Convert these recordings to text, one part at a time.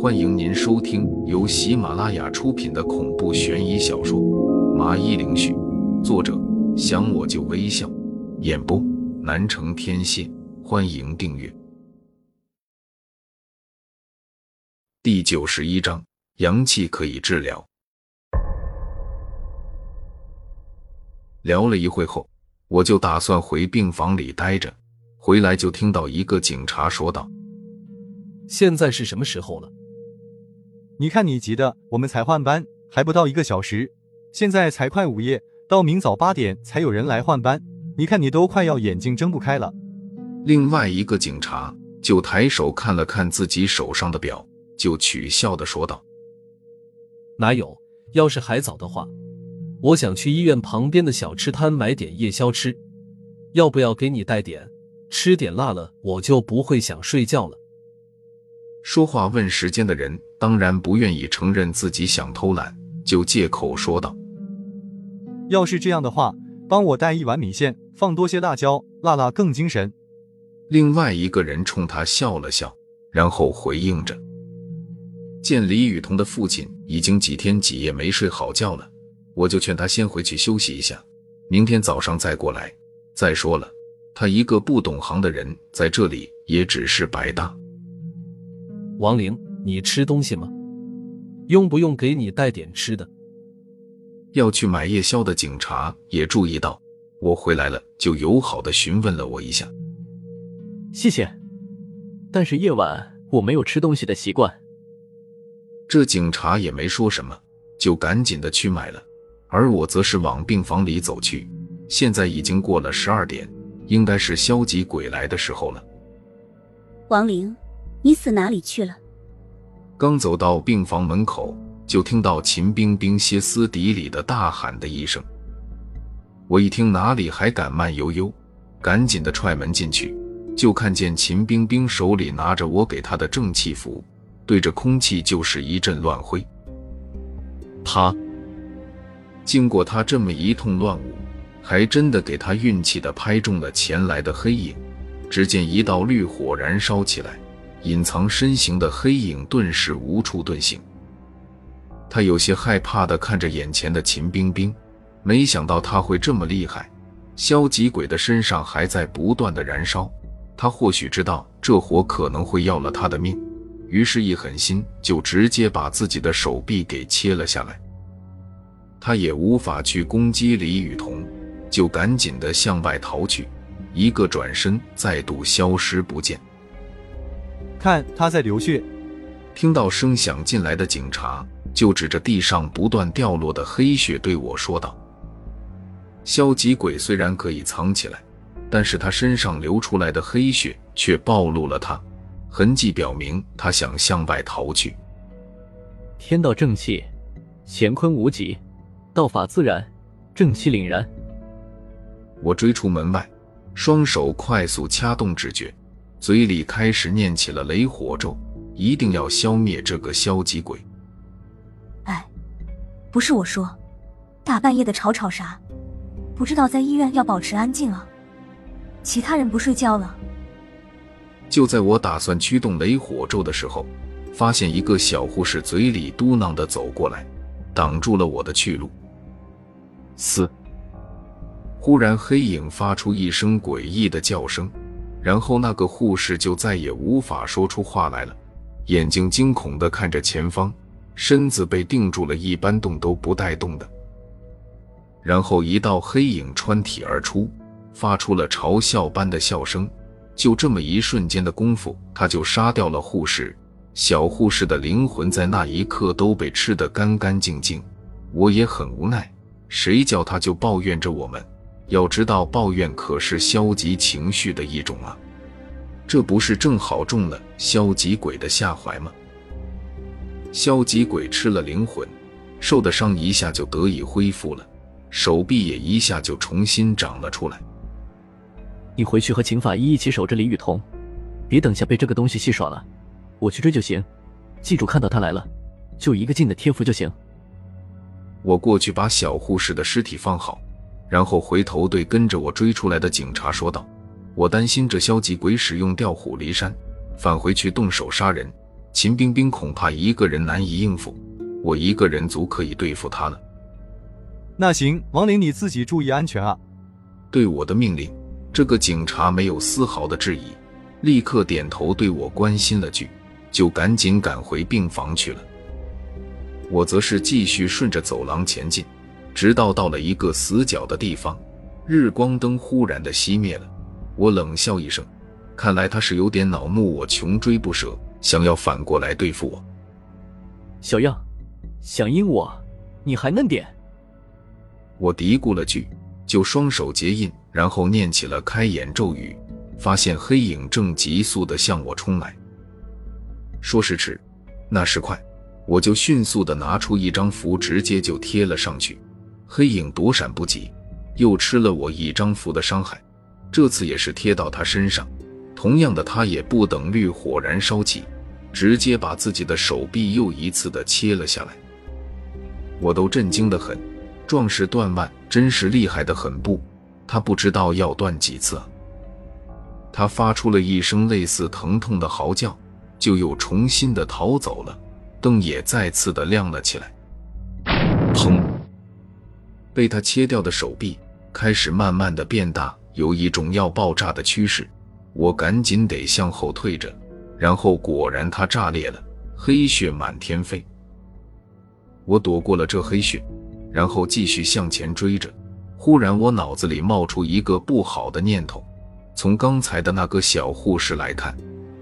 欢迎您收听由喜马拉雅出品的恐怖悬疑小说《麻衣灵絮》，作者想我就微笑，演播南城天蝎。欢迎订阅。第九十一章：阳气可以治疗。聊了一会后，我就打算回病房里待着。回来就听到一个警察说道：“现在是什么时候了？你看你急的，我们才换班还不到一个小时，现在才快午夜，到明早八点才有人来换班。你看你都快要眼睛睁不开了。”另外一个警察就抬手看了看自己手上的表，就取笑的说道：“哪有？要是还早的话，我想去医院旁边的小吃摊买点夜宵吃，要不要给你带点？”吃点辣了，我就不会想睡觉了。说话问时间的人当然不愿意承认自己想偷懒，就借口说道：“要是这样的话，帮我带一碗米线，放多些辣椒，辣辣更精神。”另外一个人冲他笑了笑，然后回应着：“见李雨桐的父亲已经几天几夜没睡好觉了，我就劝他先回去休息一下，明天早上再过来。再说了。”他一个不懂行的人在这里也只是白搭。王玲，你吃东西吗？用不用给你带点吃的？要去买夜宵的警察也注意到我回来了，就友好的询问了我一下。谢谢，但是夜晚我没有吃东西的习惯。这警察也没说什么，就赶紧的去买了，而我则是往病房里走去。现在已经过了十二点。应该是消极鬼来的时候了。王玲，你死哪里去了？刚走到病房门口，就听到秦冰冰歇斯底里的大喊的一声。我一听哪里还敢慢悠悠，赶紧的踹门进去，就看见秦冰冰手里拿着我给她的正气符，对着空气就是一阵乱挥。他经过他这么一通乱舞。还真的给他运气的拍中了前来的黑影，只见一道绿火燃烧起来，隐藏身形的黑影顿时无处遁形。他有些害怕的看着眼前的秦冰冰，没想到他会这么厉害。消极鬼的身上还在不断的燃烧，他或许知道这火可能会要了他的命，于是，一狠心就直接把自己的手臂给切了下来。他也无法去攻击李雨桐。就赶紧的向外逃去，一个转身，再度消失不见。看他在流血。听到声响进来的警察就指着地上不断掉落的黑血对我说道：“消极鬼虽然可以藏起来，但是他身上流出来的黑血却暴露了他，痕迹表明他想向外逃去。天道正气，乾坤无极，道法自然，正气凛然。”我追出门外，双手快速掐动指诀，嘴里开始念起了雷火咒，一定要消灭这个消极鬼。哎，不是我说，大半夜的吵吵啥？不知道在医院要保持安静啊？其他人不睡觉了？就在我打算驱动雷火咒的时候，发现一个小护士嘴里嘟囔的走过来，挡住了我的去路。嘶。忽然，黑影发出一声诡异的叫声，然后那个护士就再也无法说出话来了，眼睛惊恐地看着前方，身子被定住了，一般动都不带动的。然后一道黑影穿体而出，发出了嘲笑般的笑声。就这么一瞬间的功夫，他就杀掉了护士。小护士的灵魂在那一刻都被吃得干干净净。我也很无奈，谁叫他就抱怨着我们。要知道，抱怨可是消极情绪的一种啊，这不是正好中了消极鬼的下怀吗？消极鬼吃了灵魂，受的伤一下就得以恢复了，手臂也一下就重新长了出来。你回去和秦法医一起守着李雨桐，别等下被这个东西戏耍了，我去追就行。记住，看到他来了，就一个劲的贴符就行。我过去把小护士的尸体放好。然后回头对跟着我追出来的警察说道：“我担心这消极鬼使用调虎离山，返回去动手杀人，秦冰冰恐怕一个人难以应付，我一个人足可以对付他了。那行，王林，你自己注意安全啊。对我的命令，这个警察没有丝毫的质疑，立刻点头对我关心了句，就赶紧赶回病房去了。我则是继续顺着走廊前进，直到到了一个死角的地方，日光灯忽然的熄灭了。我冷笑一声，看来他是有点恼怒我穷追不舍，想要反过来对付我。小样，想阴我，你还嫩点。我嘀咕了句，就双手结印，然后念起了开眼咒语，发现黑影正急速的向我冲来。说时迟，那时快，我就迅速的拿出一张符，直接就贴了上去。黑影躲闪不及，又吃了我一张符的伤害。这次也是贴到他身上，同样的，他也不等绿火燃烧起，直接把自己的手臂又一次的切了下来。我都震惊的很。壮士断腕，真是厉害的很不？他不知道要断几次啊！他发出了一声类似疼痛的嚎叫，就又重新的逃走了，灯也再次的亮了起来。被他切掉的手臂开始慢慢的变大，有一种要爆炸的趋势。我赶紧得向后退着，然后果然他炸裂了，黑血满天飞。我躲过了这黑血。然后继续向前追着，忽然我脑子里冒出一个不好的念头。从刚才的那个小护士来看，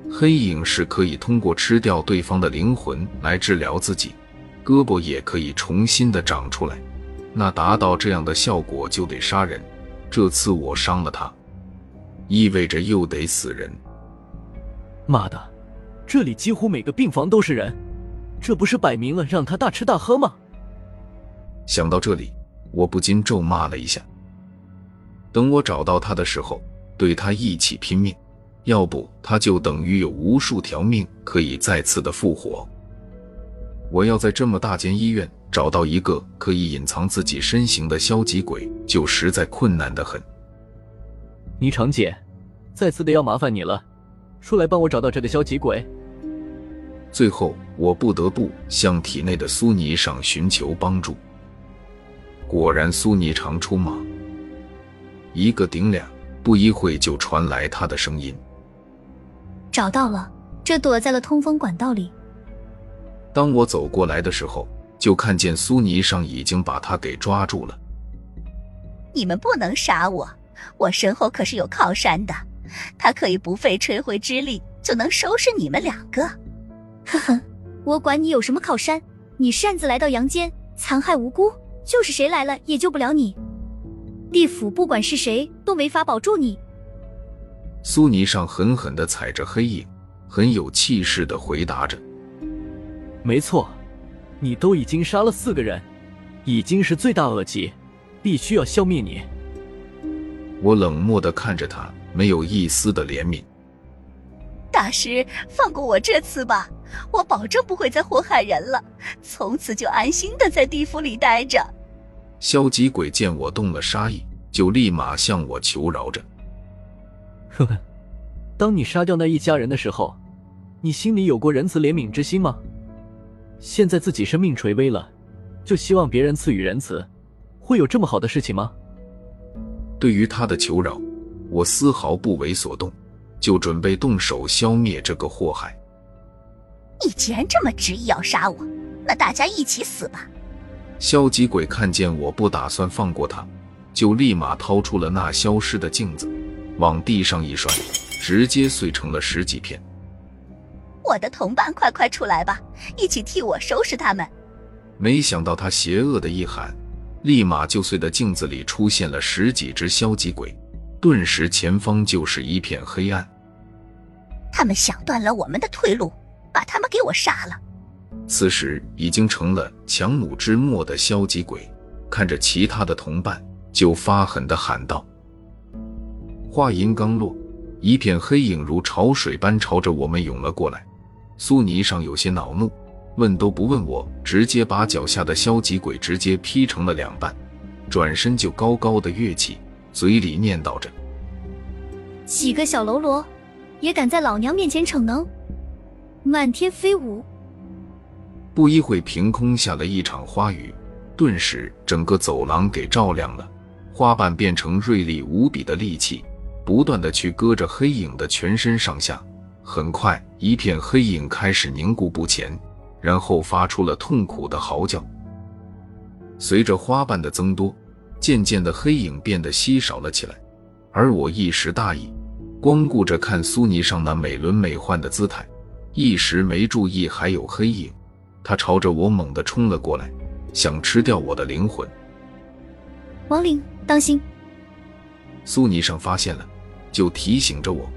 黑影是可以通过吃掉对方的灵魂来治疗自己，胳膊也可以重新的长出来。那达到这样的效果就得杀人。这次我伤了他，意味着又得死人。妈的，这里几乎每个病房都是人，这不是摆明了让他大吃大喝吗？想到这里，我不禁咒骂了一下。等我找到他的时候，对他一起拼命，要不他就等于有无数条命可以再次的复活。我要在这么大间医院找到一个可以隐藏自己身形的消极鬼，就实在困难的很。霓裳姐，再次的要麻烦你了，出来帮我找到这个消极鬼。最后，我不得不向体内的苏霓裳寻求帮助。果然，苏霓裳出马，一个顶俩，不一会就传来他的声音：“找到了，这躲在了通风管道里。”当我走过来的时候，就看见苏泥上已经把他给抓住了。你们不能杀我，我身后可是有靠山的，他可以不费吹灰之力就能收拾你们两个。呵呵，我管你有什么靠山，你擅自来到阳间，残害无辜。就是谁来了也救不了你，地府不管是谁都没法保住你。苏泥上狠狠的踩着黑影，很有气势的回答着：“没错，你都已经杀了四个人，已经是罪大恶极，必须要消灭你。”我冷漠的看着他，没有一丝的怜悯。大师，放过我这次吧，我保证不会再祸害人了，从此就安心的在地府里待着。消极鬼见我动了杀意，就立马向我求饶着。呵呵，当你杀掉那一家人的时候，你心里有过仁慈怜悯之心吗？现在自己生命垂危了，就希望别人赐予仁慈，会有这么好的事情吗？对于他的求饶，我丝毫不为所动，就准备动手消灭这个祸害。你既然这么执意要杀我，那大家一起死吧。消极鬼看见我不打算放过他，就立马掏出了那消失的镜子，往地上一摔，直接碎成了十几片。我的同伴，快快出来吧，一起替我收拾他们！没想到他邪恶的一喊，立马就碎的镜子里出现了十几只消极鬼，顿时前方就是一片黑暗。他们想断了我们的退路，把他们给我杀了！此时已经成了强弩之末的消极鬼，看着其他的同伴，就发狠的喊道：“话音刚落，一片黑影如潮水般朝着我们涌了过来。”苏尼上有些恼怒，问都不问我，直接把脚下的消极鬼直接劈成了两半，转身就高高的跃起，嘴里念叨着：“几个小喽啰，也敢在老娘面前逞能！”漫天飞舞。不一会，凭空下了一场花雨，顿时整个走廊给照亮了。花瓣变成锐利无比的利器，不断的去割着黑影的全身上下。很快，一片黑影开始凝固不前，然后发出了痛苦的嚎叫。随着花瓣的增多，渐渐的黑影变得稀少了起来。而我一时大意，光顾着看苏尼上那美轮美奂的姿态，一时没注意还有黑影。他朝着我猛地冲了过来，想吃掉我的灵魂。亡灵，当心！苏尼上发现了，就提醒着我。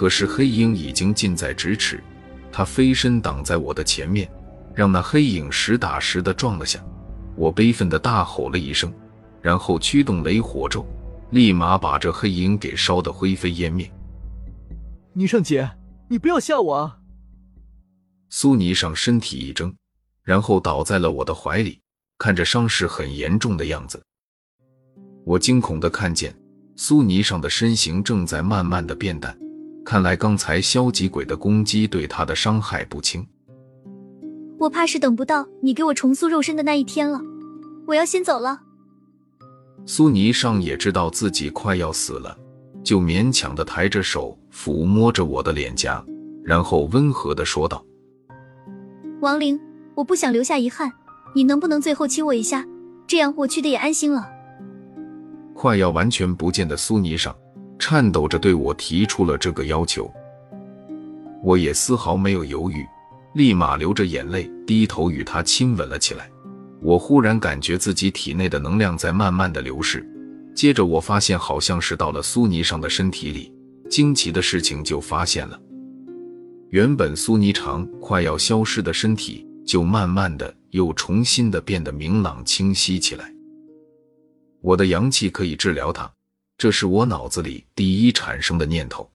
可是黑影已经近在咫尺，他飞身挡在我的前面，让那黑影实打实的撞了下。我悲愤的大吼了一声，然后驱动雷火咒，立马把这黑影给烧得灰飞烟灭。霓裳姐，你不要吓我啊！苏霓裳身体一怔，然后倒在了我的怀里，看着伤势很严重的样子。我惊恐的看见苏霓裳的身形正在慢慢的变淡。看来刚才消极鬼的攻击对他的伤害不轻，我怕是等不到你给我重塑肉身的那一天了。我要先走了。苏霓裳也知道自己快要死了，就勉强的抬着手抚摸着我的脸颊，然后温和的说道：“王灵，我不想留下遗憾，你能不能最后亲我一下？这样我去的也安心了。”快要完全不见的苏霓裳。颤抖着对我提出了这个要求，我也丝毫没有犹豫，立马流着眼泪低头与他亲吻了起来。我忽然感觉自己体内的能量在慢慢的流逝，接着我发现好像是到了苏霓裳的身体里，惊奇的事情就发现了，原本苏霓裳快要消失的身体，就慢慢的又重新的变得明朗清晰起来。我的阳气可以治疗他。这是我脑子里第一产生的念头。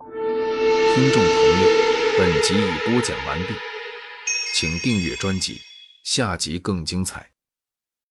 听众朋友，本集已播讲完毕，请订阅专辑，下集更精彩。